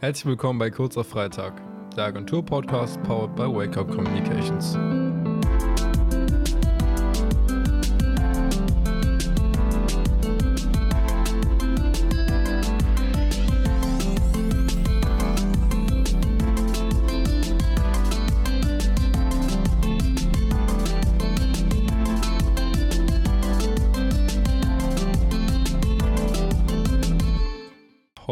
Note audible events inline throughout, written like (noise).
Herzlich willkommen bei Kurzer Freitag, der Agentur-Podcast powered by Wake Up Communications.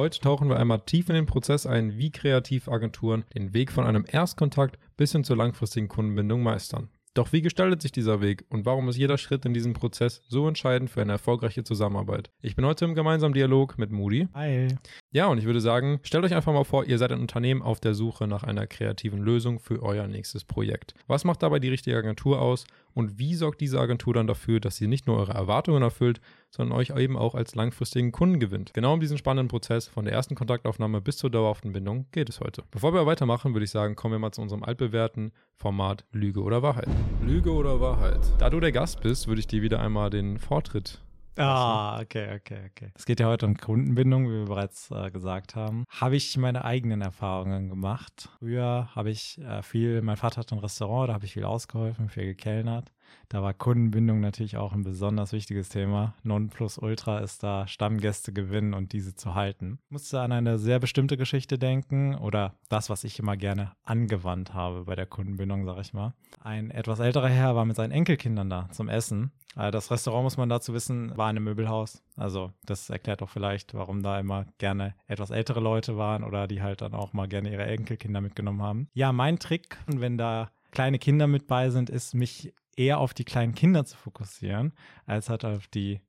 Heute tauchen wir einmal tief in den Prozess ein, wie Kreativagenturen den Weg von einem Erstkontakt bis hin zur langfristigen Kundenbindung meistern. Doch wie gestaltet sich dieser Weg und warum ist jeder Schritt in diesem Prozess so entscheidend für eine erfolgreiche Zusammenarbeit? Ich bin heute im gemeinsamen Dialog mit Moody. Hi. Ja, und ich würde sagen, stellt euch einfach mal vor, ihr seid ein Unternehmen auf der Suche nach einer kreativen Lösung für euer nächstes Projekt. Was macht dabei die richtige Agentur aus und wie sorgt diese Agentur dann dafür, dass sie nicht nur eure Erwartungen erfüllt, sondern euch eben auch als langfristigen Kunden gewinnt? Genau um diesen spannenden Prozess von der ersten Kontaktaufnahme bis zur dauerhaften Bindung geht es heute. Bevor wir weitermachen, würde ich sagen, kommen wir mal zu unserem altbewährten Format Lüge oder Wahrheit. Lüge oder Wahrheit? Da du der Gast bist, würde ich dir wieder einmal den Vortritt Ah, okay, okay, okay. Es geht ja heute um Kundenbindung, wie wir bereits äh, gesagt haben. Habe ich meine eigenen Erfahrungen gemacht. Früher habe ich äh, viel, mein Vater hat ein Restaurant, da habe ich viel ausgeholfen, viel gekellnert. Da war Kundenbindung natürlich auch ein besonders wichtiges Thema. Nonplusultra ist da Stammgäste gewinnen und diese zu halten. Ich musste an eine sehr bestimmte Geschichte denken oder das, was ich immer gerne angewandt habe bei der Kundenbindung, sag ich mal. Ein etwas älterer Herr war mit seinen Enkelkindern da zum Essen. Äh, das Restaurant, muss man dazu wissen, war in einem Möbelhaus. Also das erklärt auch vielleicht, warum da immer gerne etwas ältere Leute waren oder die halt dann auch mal gerne ihre Enkelkinder mitgenommen haben. Ja, mein Trick, wenn da kleine Kinder mit bei sind, ist mich eher auf die kleinen Kinder zu fokussieren, als halt auf die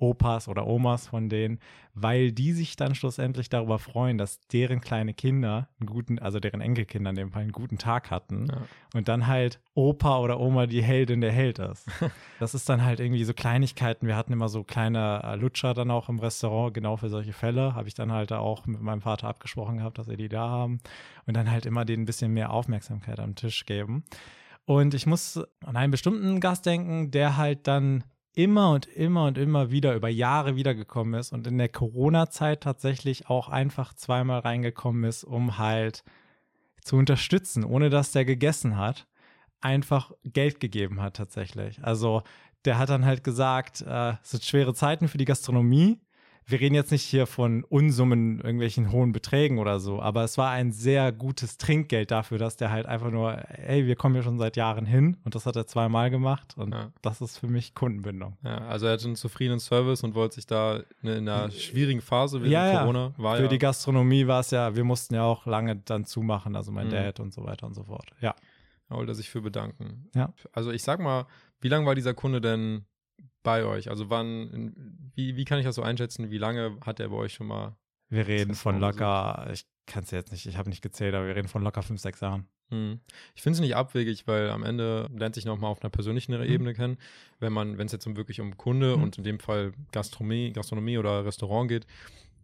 Opas oder Omas von denen, weil die sich dann schlussendlich darüber freuen, dass deren kleine Kinder einen guten, also deren Enkelkinder in dem Fall einen guten Tag hatten ja. und dann halt Opa oder Oma die Heldin der Held ist. (laughs) das ist dann halt irgendwie so Kleinigkeiten. Wir hatten immer so kleine äh, Lutscher dann auch im Restaurant, genau für solche Fälle. Habe ich dann halt auch mit meinem Vater abgesprochen gehabt, dass wir die da haben und dann halt immer denen ein bisschen mehr Aufmerksamkeit am Tisch geben. Und ich muss an einen bestimmten Gast denken, der halt dann immer und immer und immer wieder über Jahre wiedergekommen ist und in der Corona-Zeit tatsächlich auch einfach zweimal reingekommen ist, um halt zu unterstützen, ohne dass der gegessen hat, einfach Geld gegeben hat tatsächlich. Also der hat dann halt gesagt, äh, es sind schwere Zeiten für die Gastronomie wir reden jetzt nicht hier von Unsummen, irgendwelchen hohen Beträgen oder so, aber es war ein sehr gutes Trinkgeld dafür, dass der halt einfach nur, ey, wir kommen hier schon seit Jahren hin und das hat er zweimal gemacht und ja. das ist für mich Kundenbindung. Ja, also er hat einen zufriedenen Service und wollte sich da in einer schwierigen Phase während ja, Corona war Für die Gastronomie war es ja, wir mussten ja auch lange dann zumachen, also mein mhm. Dad und so weiter und so fort. Ja. Da wollte er sich für bedanken. Ja. Also ich sag mal, wie lange war dieser Kunde denn bei euch? Also wann, wie, wie kann ich das so einschätzen? Wie lange hat er bei euch schon mal? Wir reden von locker, ich kann es jetzt nicht, ich habe nicht gezählt, aber wir reden von locker fünf, sechs Jahren. Hm. Ich finde es nicht abwegig, weil am Ende lernt sich nochmal auf einer persönlichen hm. Ebene kennen. Wenn man, wenn es jetzt um wirklich um Kunde hm. und in dem Fall Gastronomie, Gastronomie oder Restaurant geht,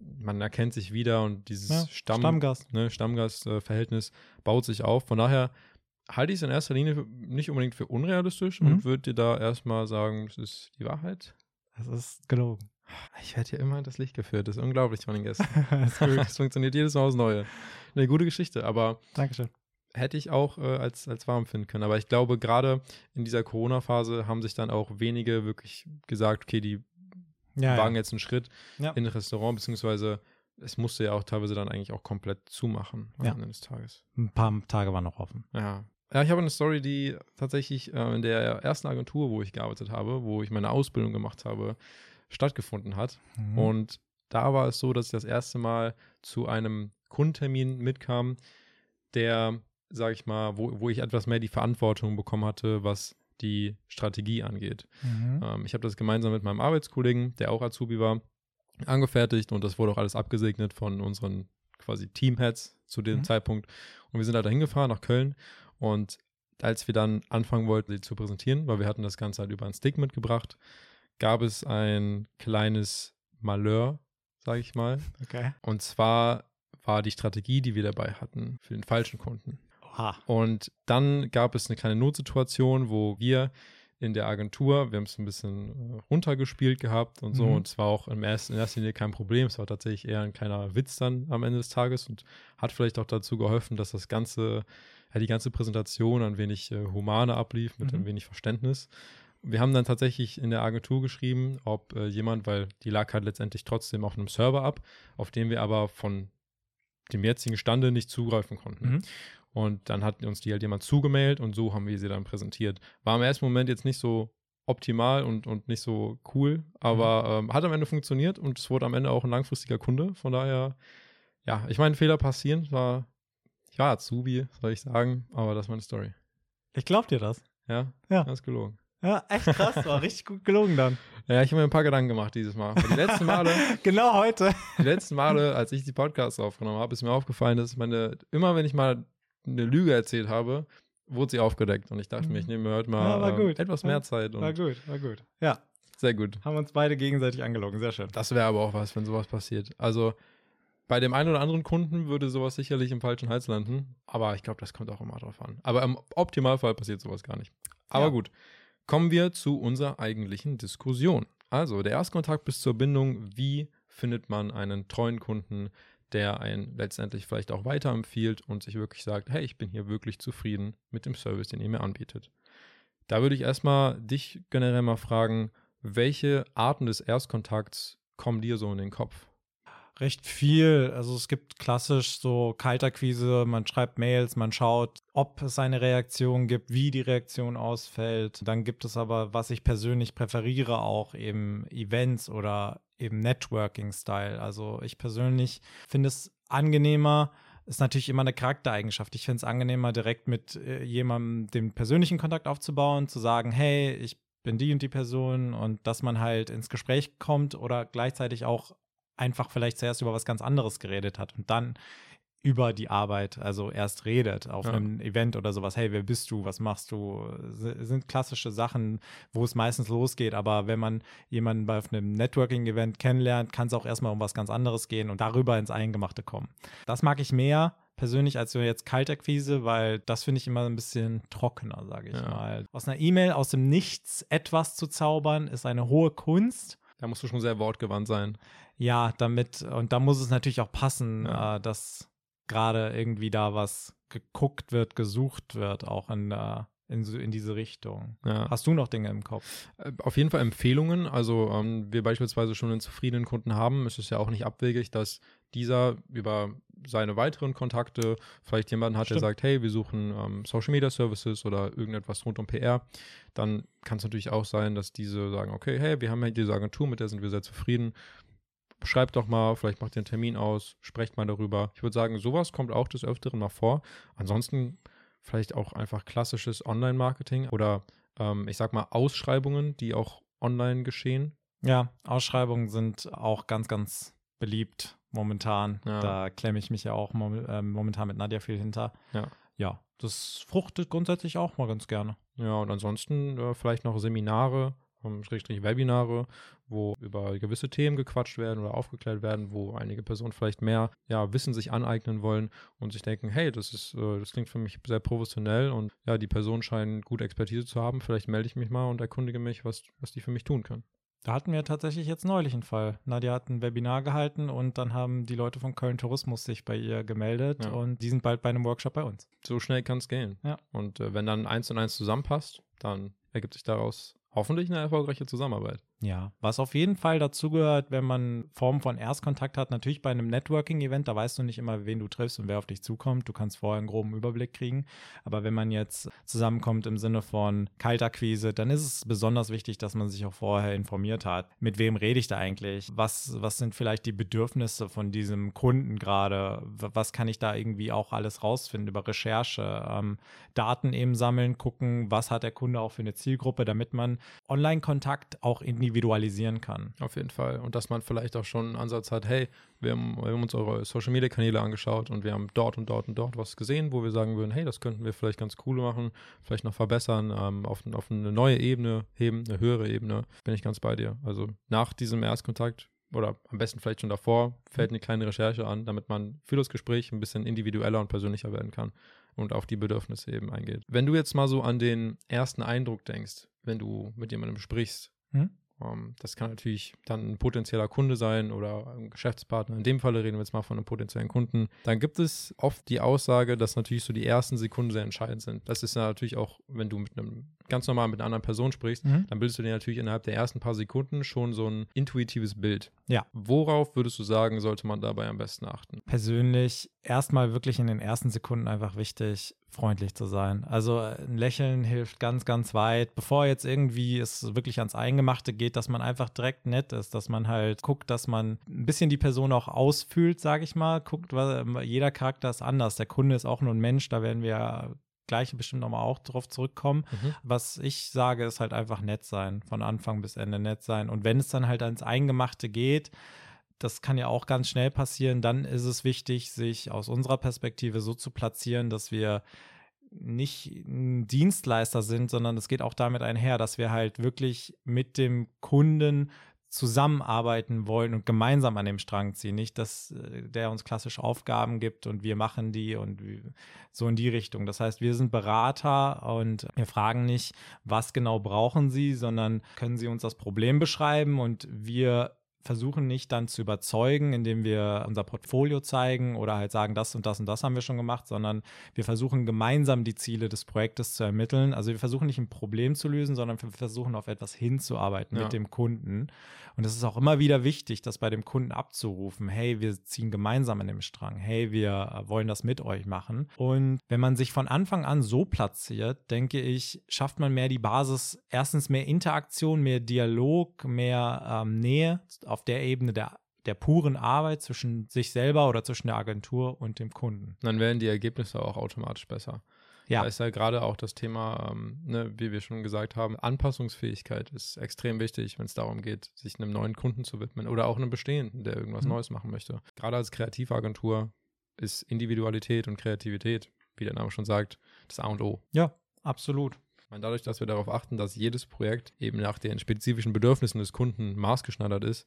man erkennt sich wieder und dieses ja, Stamm, Stammgast, ne, Stammgastverhältnis äh, baut sich auf. Von daher halte ich es in erster Linie für, nicht unbedingt für unrealistisch mhm. und würde dir da erstmal sagen, das ist die Wahrheit. Das ist gelogen. Ich werde hier immer in das Licht geführt. Das ist unglaublich von den Gästen. (laughs) das, das, funktioniert jedes Mal aufs Neue. Eine gute Geschichte, aber Dankeschön. hätte ich auch äh, als, als warm finden können. Aber ich glaube, gerade in dieser Corona-Phase haben sich dann auch wenige wirklich gesagt, okay, die ja, wagen ja. jetzt einen Schritt ja. in ein Restaurant, beziehungsweise es musste ja auch teilweise dann eigentlich auch komplett zumachen am Ende des Tages. Ein paar Tage waren noch offen. Ja. Ja, ich habe eine Story, die tatsächlich äh, in der ersten Agentur, wo ich gearbeitet habe, wo ich meine Ausbildung gemacht habe, stattgefunden hat. Mhm. Und da war es so, dass ich das erste Mal zu einem Kundentermin mitkam, der, sage ich mal, wo, wo ich etwas mehr die Verantwortung bekommen hatte, was die Strategie angeht. Mhm. Ähm, ich habe das gemeinsam mit meinem Arbeitskollegen, der auch Azubi war, angefertigt und das wurde auch alles abgesegnet von unseren quasi Teamheads zu dem mhm. Zeitpunkt. Und wir sind halt da hingefahren nach Köln und als wir dann anfangen wollten, sie zu präsentieren, weil wir hatten das Ganze halt über einen Stick mitgebracht, gab es ein kleines Malheur, sage ich mal. Okay. Und zwar war die Strategie, die wir dabei hatten, für den falschen Kunden. Oha. Und dann gab es eine kleine Notsituation, wo wir in der Agentur. Wir haben es ein bisschen äh, runtergespielt gehabt und so. Mhm. Und es war auch im ersten, in erster Linie kein Problem. Es war tatsächlich eher ein kleiner Witz dann am Ende des Tages und hat vielleicht auch dazu geholfen, dass das Ganze, ja, die ganze Präsentation ein wenig äh, humaner ablief, mit Mhm. ein wenig Verständnis. Wir haben dann tatsächlich in der Agentur geschrieben, ob äh, jemand, weil die lag halt letztendlich trotzdem auf einem Server ab, auf dem wir aber von dem jetzigen Stande nicht zugreifen konnten. Mhm. Und dann hat uns die halt jemand zugemailt und so haben wir sie dann präsentiert. War im ersten Moment jetzt nicht so optimal und, und nicht so cool, aber ähm, hat am Ende funktioniert und es wurde am Ende auch ein langfristiger Kunde. Von daher, ja, ich meine, Fehler passieren. War, ich war Azubi, soll ich sagen, aber das ist meine Story. Ich glaub dir das. Ja, Ja. das ist gelogen. Ja, echt krass. War (laughs) richtig gut gelungen dann. Ja, ich habe mir ein paar Gedanken gemacht dieses Mal. Weil Die letzten Male, (laughs) genau heute. die letzten Male, als ich die Podcasts aufgenommen habe, ist mir aufgefallen, dass meine, immer wenn ich mal eine Lüge erzählt habe, wurde sie aufgedeckt. Und ich dachte mir, ich nehme mir heute mal Ja, ähm, gut. etwas Ja, mehr Zeit. War gut, war gut. Ja, sehr gut. haben uns beide gegenseitig angelogen. Sehr schön. Das wäre aber auch was, wenn sowas passiert. Also bei dem einen oder anderen Kunden würde sowas sicherlich im falschen Hals landen. Aber ich glaube, das kommt auch immer drauf an. Aber im Optimalfall passiert sowas gar nicht. Aber Ja. gut. Kommen wir zu unserer eigentlichen Diskussion. Also der Erstkontakt bis zur Bindung. Wie findet man einen treuen Kunden, der einen letztendlich vielleicht auch weiterempfiehlt und sich wirklich sagt, hey, ich bin hier wirklich zufrieden mit dem Service, den ihr mir anbietet. Da würde ich erstmal dich generell mal fragen, welche Arten des Erstkontakts kommen dir so in den Kopf? Recht viel. Also es gibt klassisch so Kaltakquise, man schreibt Mails, man schaut, ob es eine Reaktion gibt, wie die Reaktion ausfällt. Dann gibt es aber, was ich persönlich präferiere, auch eben Events oder eben Networking-Style. Also ich persönlich finde es angenehmer, ist natürlich immer eine Charaktereigenschaft. Ich finde es angenehmer, direkt mit äh, jemandem den persönlichen Kontakt aufzubauen, zu sagen, hey, ich bin die und die Person und dass man halt ins Gespräch kommt oder gleichzeitig auch einfach vielleicht zuerst über was ganz anderes geredet hat und dann über die Arbeit, also erst redet auf Ja. einem Event oder sowas. Hey, wer bist du? Was machst du? S- Sind klassische Sachen, wo es meistens losgeht. Aber wenn man jemanden bei einem Networking-Event kennenlernt, kann es auch erstmal um was ganz anderes gehen und darüber ins Eingemachte kommen. Das mag ich mehr persönlich als so jetzt Kaltakquise, weil das finde ich immer ein bisschen trockener, sage ich Ja. mal. Aus einer E-Mail aus dem Nichts etwas zu zaubern, ist eine hohe Kunst. Da musst du schon sehr wortgewandt sein. Ja, damit, und da muss es natürlich auch passen, Ja. äh, dass gerade irgendwie da was geguckt wird, gesucht wird, auch in, äh, in, in diese Richtung. Ja. Hast du noch Dinge im Kopf? Äh, Auf jeden Fall Empfehlungen. Also ähm, wir beispielsweise schon einen zufriedenen Kunden haben, ist es ja auch nicht abwegig, dass dieser über seine weiteren Kontakte vielleicht jemanden hat, Stimmt. der sagt, hey, wir suchen ähm, Social Media Services oder irgendetwas rund um PR. Dann kann es natürlich auch sein, dass diese sagen, okay, hey, wir haben ja diese Agentur, mit der sind wir sehr zufrieden. Schreibt doch mal, vielleicht macht ihr einen Termin aus, sprecht mal darüber. Ich würde sagen, sowas kommt auch des Öfteren mal vor. Ansonsten vielleicht auch einfach klassisches Online-Marketing oder ähm, ich sag mal Ausschreibungen, die auch online geschehen. Ja, Ausschreibungen sind auch ganz, ganz beliebt momentan. Ja. Da klemme ich mich ja auch mom äh, momentan mit Nadja viel hinter. Ja. Ja, das fruchtet grundsätzlich auch mal ganz gerne. Ja, und ansonsten äh, vielleicht noch Seminare, Schrägstrich Webinare, wo über gewisse Themen gequatscht werden oder aufgeklärt werden, wo einige Personen vielleicht mehr ja, Wissen sich aneignen wollen und sich denken, hey, das ist, äh, das klingt für mich sehr professionell und ja, die Personen scheinen gute Expertise zu haben. Vielleicht melde ich mich mal und erkundige mich, was, was die für mich tun können. Da hatten wir tatsächlich jetzt neulich einen Fall. Nadja hat ein Webinar gehalten und dann haben die Leute von Köln Tourismus sich bei ihr gemeldet Ja. und die sind bald bei einem Workshop bei uns. So schnell kann es gehen. Ja. Und äh, wenn dann eins und eins zusammenpasst, dann ergibt sich daraus hoffentlich eine erfolgreiche Zusammenarbeit. Ja, was auf jeden Fall dazugehört, wenn man Form von Erstkontakt hat, natürlich bei einem Networking-Event, da weißt du nicht immer, wen du triffst und wer auf dich zukommt. Du kannst vorher einen groben Überblick kriegen. Aber wenn man jetzt zusammenkommt im Sinne von Kaltakquise, dann ist es besonders wichtig, dass man sich auch vorher informiert hat. Mit wem rede ich da eigentlich? Was, was sind vielleicht die Bedürfnisse von diesem Kunden gerade? Was kann ich da irgendwie auch alles rausfinden über Recherche? Ähm, Daten eben sammeln, gucken, was hat der Kunde auch für eine Zielgruppe, damit man Online-Kontakt auch individualisieren kann. Auf jeden Fall. Und dass man vielleicht auch schon einen Ansatz hat, hey, wir haben, wir haben uns eure Social Media Kanäle angeschaut und wir haben dort und dort und dort was gesehen, wo wir sagen würden, hey, das könnten wir vielleicht ganz cool machen, vielleicht noch verbessern, ähm, auf, auf eine neue Ebene heben, eine höhere Ebene. Bin ich ganz bei dir. Also nach diesem Erstkontakt oder am besten vielleicht schon davor, fällt eine kleine Recherche an, damit man für das Gespräch ein bisschen individueller und persönlicher werden kann und auf die Bedürfnisse eben eingeht. Wenn du jetzt mal so an den ersten Eindruck denkst, wenn du mit jemandem sprichst, hm? Ähm, das kann natürlich dann ein potenzieller Kunde sein oder ein Geschäftspartner. In dem Falle reden wir jetzt mal von einem potenziellen Kunden. Dann gibt es oft die Aussage, dass natürlich so die ersten Sekunden sehr entscheidend sind. Das ist ja natürlich auch, wenn du mit einem ganz normal mit einer anderen Person sprichst, mhm. dann bildest du dir natürlich innerhalb der ersten paar Sekunden schon so ein intuitives Bild. Ja. Worauf würdest du sagen, sollte man dabei am besten achten? Persönlich erstmal wirklich in den ersten Sekunden einfach wichtig, freundlich zu sein. Also ein Lächeln hilft ganz, ganz weit. Bevor jetzt irgendwie es wirklich ans Eingemachte geht, dass man einfach direkt nett ist, dass man halt guckt, dass man ein bisschen die Person auch ausfühlt, sage ich mal. Guckt, weil jeder Charakter ist anders. Der Kunde ist auch nur ein Mensch, da werden wir gleich bestimmt nochmal auch drauf zurückkommen. Mhm. Was ich sage, ist halt einfach nett sein, von Anfang bis Ende nett sein. Und wenn es dann halt ans Eingemachte geht, das kann ja auch ganz schnell passieren, dann ist es wichtig, sich aus unserer Perspektive so zu platzieren, dass wir nicht ein Dienstleister sind, sondern es geht auch damit einher, dass wir halt wirklich mit dem Kunden zusammenarbeiten wollen und gemeinsam an dem Strang ziehen. Nicht, dass äh, der uns klassische Aufgaben gibt und wir machen die und so in die Richtung. Das heißt, wir sind Berater und wir fragen nicht, was genau brauchen Sie, sondern können Sie uns das Problem beschreiben und wir versuchen nicht dann zu überzeugen, indem wir unser Portfolio zeigen oder halt sagen, das und das und das haben wir schon gemacht, sondern wir versuchen gemeinsam die Ziele des Projektes zu ermitteln. Also wir versuchen nicht ein Problem zu lösen, sondern wir versuchen auf etwas hinzuarbeiten ja. mit dem Kunden. Und es ist auch immer wieder wichtig, das bei dem Kunden abzurufen. Hey, wir ziehen gemeinsam an dem Strang. Hey, wir wollen das mit euch machen. Und wenn man sich von Anfang an so platziert, denke ich, schafft man mehr die Basis, erstens mehr Interaktion, mehr Dialog, mehr ähm, Nähe auf der Ebene der der puren Arbeit zwischen sich selber oder zwischen der Agentur und dem Kunden. Dann werden die Ergebnisse auch automatisch besser. Ja. Da ist ja gerade auch das Thema, ähm, ne, wie wir schon gesagt haben, Anpassungsfähigkeit ist extrem wichtig, wenn es darum geht, sich einem neuen Kunden zu widmen oder auch einem bestehenden, der irgendwas mhm. Neues machen möchte. Gerade als Kreativagentur ist Individualität und Kreativität, wie der Name schon sagt, das A und O. Ja, absolut meine, dadurch, dass wir darauf achten, dass jedes Projekt eben nach den spezifischen Bedürfnissen des Kunden maßgeschneidert ist,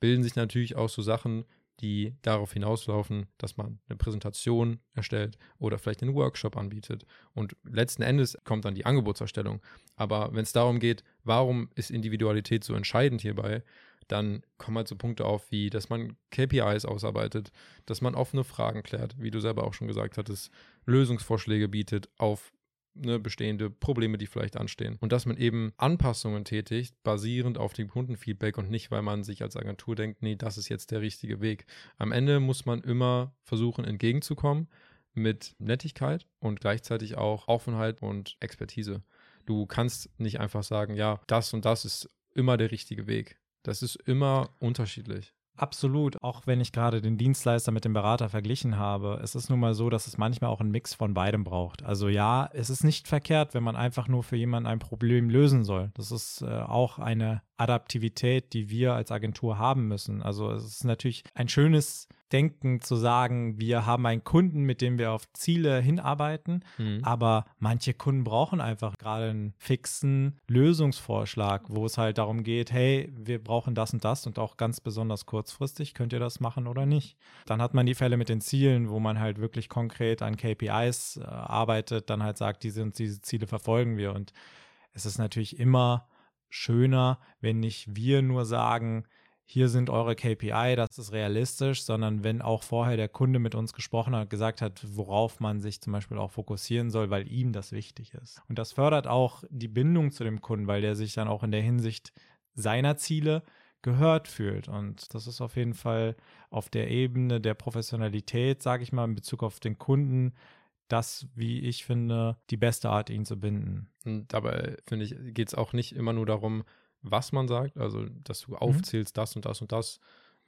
bilden sich natürlich auch so Sachen, die darauf hinauslaufen, dass man eine Präsentation erstellt oder vielleicht einen Workshop anbietet. Und letzten Endes kommt dann die Angebotserstellung. Aber wenn es darum geht, warum ist Individualität so entscheidend hierbei, dann kommen halt so Punkte auf, wie dass man KPIs ausarbeitet, dass man offene Fragen klärt, wie du selber auch schon gesagt hattest, Lösungsvorschläge bietet auf ne, bestehende Probleme, die vielleicht anstehen. Und dass man eben Anpassungen tätigt, basierend auf dem Kundenfeedback und nicht, weil man sich als Agentur denkt, nee, das ist jetzt der richtige Weg. Am Ende muss man immer versuchen, entgegenzukommen mit Nettigkeit und gleichzeitig auch Offenheit und Expertise. Du kannst nicht einfach sagen, ja, das und das ist immer der richtige Weg. Das ist immer unterschiedlich. Absolut, auch wenn ich gerade den Dienstleister mit dem Berater verglichen habe. Es ist nun mal so, dass es manchmal auch einen Mix von beidem braucht. Also ja, es ist nicht verkehrt, wenn man einfach nur für jemanden ein Problem lösen soll. Das ist äh, auch eine Adaptivität, die wir als Agentur haben müssen. Also es ist natürlich ein schönes Denken zu sagen, wir haben einen Kunden, mit dem wir auf Ziele hinarbeiten, mhm. aber manche Kunden brauchen einfach gerade einen fixen Lösungsvorschlag, wo es halt darum geht, hey, wir brauchen das und das und auch ganz besonders kurzfristig, könnt ihr das machen oder nicht? Dann hat man die Fälle mit den Zielen, wo man halt wirklich konkret an KPIs äh, arbeitet, dann halt sagt, diese und diese Ziele verfolgen wir und es ist natürlich immer schöner, wenn nicht wir nur sagen, hier sind eure KPI, das ist realistisch, sondern wenn auch vorher der Kunde mit uns gesprochen hat, gesagt hat, worauf man sich zum Beispiel auch fokussieren soll, weil ihm das wichtig ist. Und das fördert auch die Bindung zu dem Kunden, weil der sich dann auch in der Hinsicht seiner Ziele gehört fühlt. Und das ist auf jeden Fall auf der Ebene der Professionalität, sage ich mal, in Bezug auf den Kunden, das, wie ich finde, die beste Art, ihn zu binden. Und dabei, finde ich, geht es auch nicht immer nur darum, was man sagt, also dass du mhm. aufzählst, das und das und das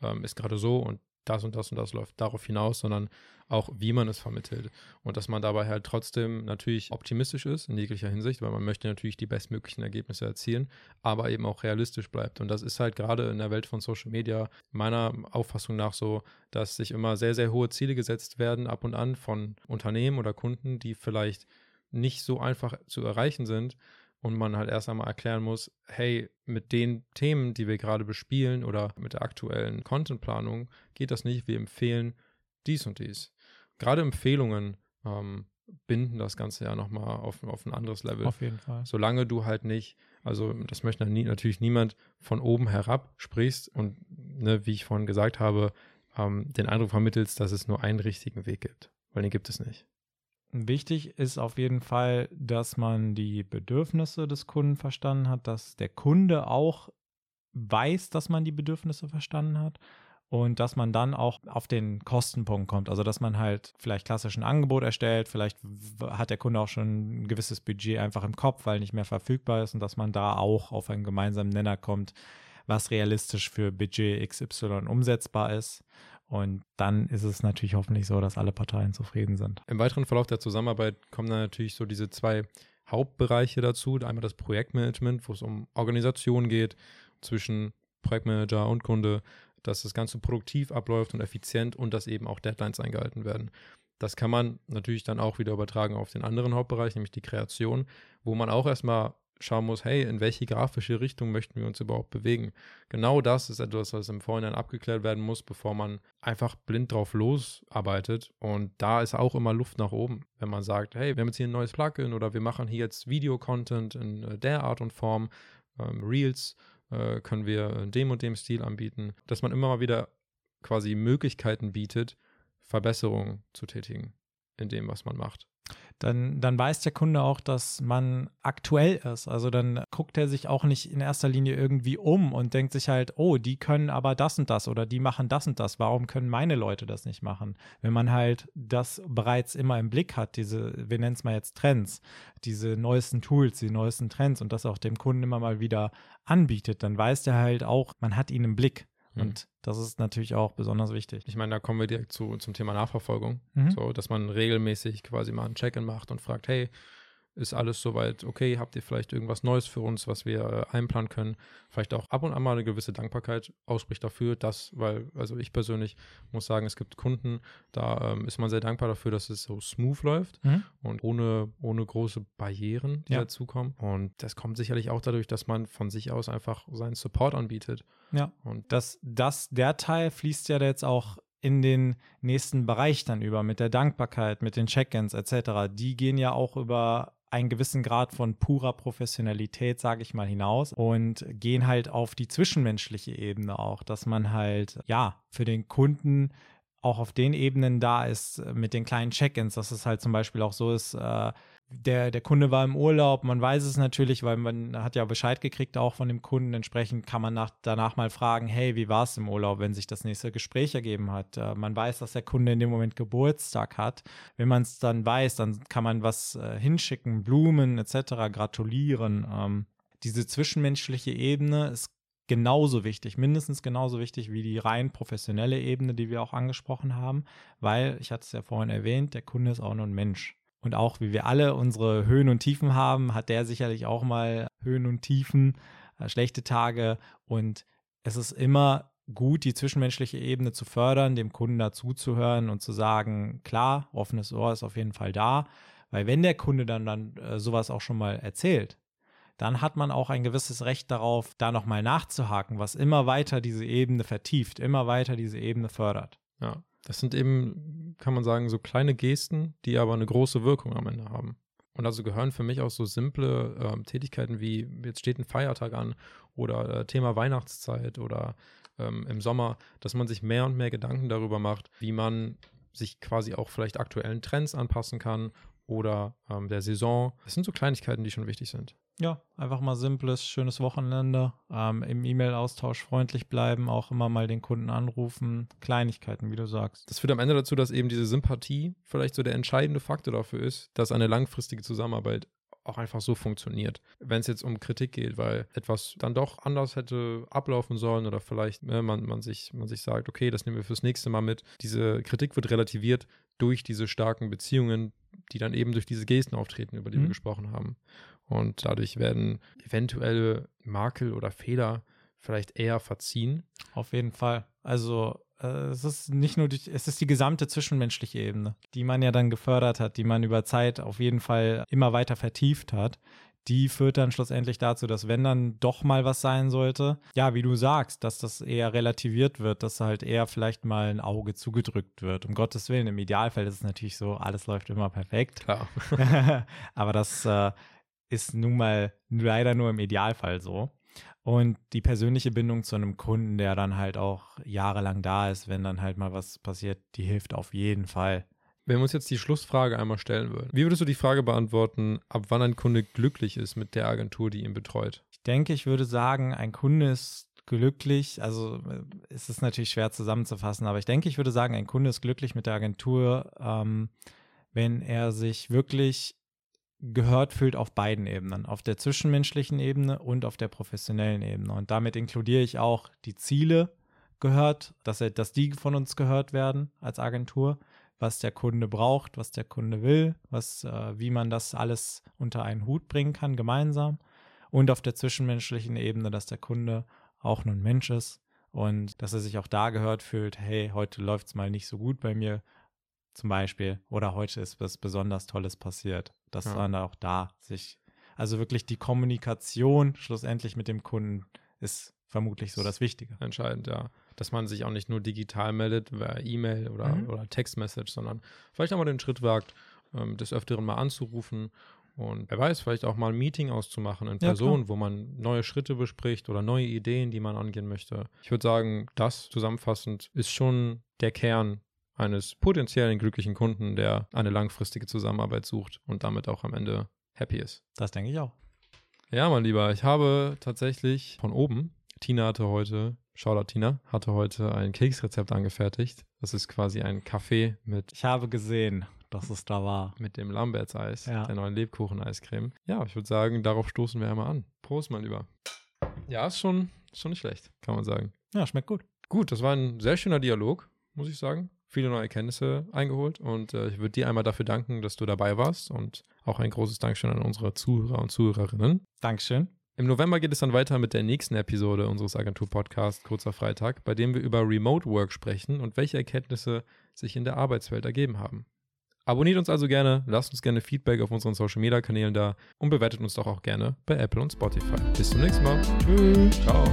ähm, ist gerade so und das und das und das läuft darauf hinaus, sondern auch, wie man es vermittelt. Und dass man dabei halt trotzdem natürlich optimistisch ist in jeglicher Hinsicht, weil man möchte natürlich die bestmöglichen Ergebnisse erzielen, aber eben auch realistisch bleibt. Und das ist halt gerade in der Welt von Social Media meiner Auffassung nach so, dass sich immer sehr, sehr hohe Ziele gesetzt werden, ab und an von Unternehmen oder Kunden, die vielleicht nicht so einfach zu erreichen sind und man halt erst einmal erklären muss, hey, mit den Themen, die wir gerade bespielen oder mit der aktuellen Contentplanung geht das nicht. Wir empfehlen dies und dies. Gerade Empfehlungen ähm, binden das Ganze ja nochmal auf, auf ein anderes Level. Auf jeden Fall. Solange du halt nicht, also das möchte natürlich niemand von oben herab sprichst und ne, wie ich vorhin gesagt habe, ähm, den Eindruck vermittelst, dass es nur einen richtigen Weg gibt. Weil den gibt es nicht. Wichtig ist auf jeden Fall, dass man die Bedürfnisse des Kunden verstanden hat, dass der Kunde auch weiß, dass man die Bedürfnisse verstanden hat und dass man dann auch auf den Kostenpunkt kommt. Also dass man halt vielleicht klassisch ein Angebot erstellt, vielleicht hat der Kunde auch schon ein gewisses Budget einfach im Kopf, weil nicht mehr verfügbar ist und dass man da auch auf einen gemeinsamen Nenner kommt, was realistisch für Budget XY umsetzbar ist. Und dann ist es natürlich hoffentlich so, dass alle Parteien zufrieden sind. Im weiteren Verlauf der Zusammenarbeit kommen dann natürlich so diese zwei Hauptbereiche dazu. Einmal das Projektmanagement, wo es um Organisation geht zwischen Projektmanager und Kunde, dass das Ganze produktiv abläuft und effizient und dass eben auch Deadlines eingehalten werden. Das kann man natürlich dann auch wieder übertragen auf den anderen Hauptbereich, nämlich die Kreation, wo man auch erstmal schauen muss, hey, in welche grafische Richtung möchten wir uns überhaupt bewegen? Genau das ist etwas, was im Vorhinein abgeklärt werden muss, bevor man einfach blind drauf losarbeitet. Und da ist auch immer Luft nach oben. Wenn man sagt, hey, wir haben jetzt hier ein neues Plugin oder wir machen hier jetzt Videocontent in äh, der Art und Form, ähm, Reels äh, können wir in dem und dem Stil anbieten, dass man immer mal wieder quasi Möglichkeiten bietet, Verbesserungen zu tätigen in dem, was man macht dann, dann weiß der Kunde auch, dass man aktuell ist. Also dann guckt er sich auch nicht in erster Linie irgendwie um und denkt sich halt, oh, die können aber das und das oder die machen das und das. Warum können meine Leute das nicht machen? Wenn man halt das bereits immer im Blick hat, diese, wir nennen es mal jetzt Trends, diese neuesten Tools, die neuesten Trends und das auch dem Kunden immer mal wieder anbietet, dann weiß der halt auch, man hat ihn im Blick. Mhm. Und das ist natürlich auch besonders wichtig. Ich meine, da kommen wir direkt zu, zum Thema Nachverfolgung. Mhm. So, dass man regelmäßig quasi mal ein Check-in macht und fragt, hey, ist alles soweit okay? Habt ihr vielleicht irgendwas Neues für uns, was wir äh, einplanen können? Vielleicht auch ab und an mal eine gewisse Dankbarkeit ausspricht dafür, dass, weil, also ich persönlich muss sagen, es gibt Kunden, da ähm, ist man sehr dankbar dafür, dass es so smooth läuft mhm. und ohne, ohne große Barrieren, die ja. dazukommen. Und das kommt sicherlich auch dadurch, dass man von sich aus einfach seinen Support anbietet. Ja. Und das, das, der Teil fließt ja jetzt auch in den nächsten Bereich dann über mit der Dankbarkeit, mit den Check-ins etc. Die gehen ja auch über einen gewissen Grad von purer Professionalität, sage ich mal, hinaus und gehen halt auf die zwischenmenschliche Ebene auch, dass man halt, ja, für den Kunden auch auf den Ebenen da ist mit den kleinen Check-ins, dass es halt zum Beispiel auch so ist, äh, der, der Kunde war im Urlaub, man weiß es natürlich, weil man hat ja Bescheid gekriegt auch von dem Kunden. Entsprechend kann man nach, danach mal fragen, hey, wie war es im Urlaub, wenn sich das nächste Gespräch ergeben hat. Äh, man weiß, dass der Kunde in dem Moment Geburtstag hat. Wenn man es dann weiß, dann kann man was äh, hinschicken, Blumen etc., gratulieren. Ähm, diese zwischenmenschliche Ebene ist genauso wichtig, mindestens genauso wichtig wie die rein professionelle Ebene, die wir auch angesprochen haben, weil, ich hatte es ja vorhin erwähnt, der Kunde ist auch nur ein Mensch. Und auch wie wir alle unsere Höhen und Tiefen haben, hat der sicherlich auch mal Höhen und Tiefen, äh, schlechte Tage. Und es ist immer gut, die zwischenmenschliche Ebene zu fördern, dem Kunden dazuzuhören und zu sagen, klar, offenes Ohr ist auf jeden Fall da. Weil wenn der Kunde dann, dann äh, sowas auch schon mal erzählt, dann hat man auch ein gewisses Recht darauf, da nochmal nachzuhaken, was immer weiter diese Ebene vertieft, immer weiter diese Ebene fördert. Ja, das sind eben, kann man sagen, so kleine Gesten, die aber eine große Wirkung am Ende haben. Und also gehören für mich auch so simple ähm, Tätigkeiten wie, jetzt steht ein Feiertag an oder äh, Thema Weihnachtszeit oder ähm, im Sommer, dass man sich mehr und mehr Gedanken darüber macht, wie man sich quasi auch vielleicht aktuellen Trends anpassen kann oder ähm, der Saison. Das sind so Kleinigkeiten, die schon wichtig sind. Ja, einfach mal simples, schönes Wochenende. Ähm, Im E-Mail-Austausch freundlich bleiben, auch immer mal den Kunden anrufen. Kleinigkeiten, wie du sagst. Das führt am Ende dazu, dass eben diese Sympathie vielleicht so der entscheidende Faktor dafür ist, dass eine langfristige Zusammenarbeit auch einfach so funktioniert. Wenn es jetzt um Kritik geht, weil etwas dann doch anders hätte ablaufen sollen oder vielleicht ne, man, man, sich, man sich sagt, okay, das nehmen wir fürs nächste Mal mit. Diese Kritik wird relativiert durch diese starken Beziehungen, die dann eben durch diese Gesten auftreten, über die mhm. wir gesprochen haben. Und dadurch werden eventuelle Makel oder Fehler vielleicht eher verziehen. Auf jeden Fall. Also äh, es ist nicht nur die, es ist die gesamte zwischenmenschliche Ebene, die man ja dann gefördert hat, die man über Zeit auf jeden Fall immer weiter vertieft hat, die führt dann schlussendlich dazu, dass wenn dann doch mal was sein sollte, ja, wie du sagst, dass das eher relativiert wird, dass halt eher vielleicht mal ein Auge zugedrückt wird. Um Gottes Willen, im Idealfall ist es natürlich so, alles läuft immer perfekt. Klar. (laughs) Aber das äh, ist nun mal leider nur im Idealfall so. Und die persönliche Bindung zu einem Kunden, der dann halt auch jahrelang da ist, wenn dann halt mal was passiert, die hilft auf jeden Fall. Wenn wir uns jetzt die Schlussfrage einmal stellen würden, wie würdest du die Frage beantworten, ab wann ein Kunde glücklich ist mit der Agentur, die ihn betreut? Ich denke, ich würde sagen, ein Kunde ist glücklich, also äh, es ist natürlich schwer zusammenzufassen, aber ich denke, ich würde sagen, ein Kunde ist glücklich mit der Agentur, ähm, wenn er sich wirklich gehört fühlt auf beiden Ebenen, auf der zwischenmenschlichen Ebene und auf der professionellen Ebene. Und damit inkludiere ich auch die Ziele gehört, dass, er, dass die von uns gehört werden als Agentur was der Kunde braucht, was der Kunde will, was, äh, wie man das alles unter einen Hut bringen kann, gemeinsam. Und auf der zwischenmenschlichen Ebene, dass der Kunde auch nur ein Mensch ist und dass er sich auch da gehört fühlt, hey, heute läuft es mal nicht so gut bei mir, zum Beispiel, oder heute ist was besonders Tolles passiert. Dass ja. man auch da sich, also wirklich die Kommunikation schlussendlich mit dem Kunden ist vermutlich so das Wichtige. Entscheidend, ja dass man sich auch nicht nur digital meldet, per E-Mail oder, mhm. oder Textmessage, sondern vielleicht auch mal den Schritt wagt, ähm, des Öfteren mal anzurufen und wer weiß, vielleicht auch mal ein Meeting auszumachen in Person, ja, wo man neue Schritte bespricht oder neue Ideen, die man angehen möchte. Ich würde sagen, das zusammenfassend ist schon der Kern eines potenziellen glücklichen Kunden, der eine langfristige Zusammenarbeit sucht und damit auch am Ende happy ist. Das denke ich auch. Ja, mein Lieber, ich habe tatsächlich von oben, Tina hatte heute Shoutout Tina, hatte heute ein Keksrezept angefertigt. Das ist quasi ein Kaffee mit. Ich habe gesehen, dass es da war. Mit dem Lamberts-Eis, ja. der neuen Lebkuchen-Eiscreme. Ja, ich würde sagen, darauf stoßen wir einmal an. Prost, mein Lieber. Ja, ist schon, ist schon nicht schlecht, kann man sagen. Ja, schmeckt gut. Gut, das war ein sehr schöner Dialog, muss ich sagen. Viele neue Erkenntnisse eingeholt und äh, ich würde dir einmal dafür danken, dass du dabei warst und auch ein großes Dankeschön an unsere Zuhörer und Zuhörerinnen. Dankeschön. Im November geht es dann weiter mit der nächsten Episode unseres Agentur-Podcasts Kurzer Freitag, bei dem wir über Remote Work sprechen und welche Erkenntnisse sich in der Arbeitswelt ergeben haben. Abonniert uns also gerne, lasst uns gerne Feedback auf unseren Social Media Kanälen da und bewertet uns doch auch gerne bei Apple und Spotify. Bis zum nächsten Mal. Tschüss. Ciao.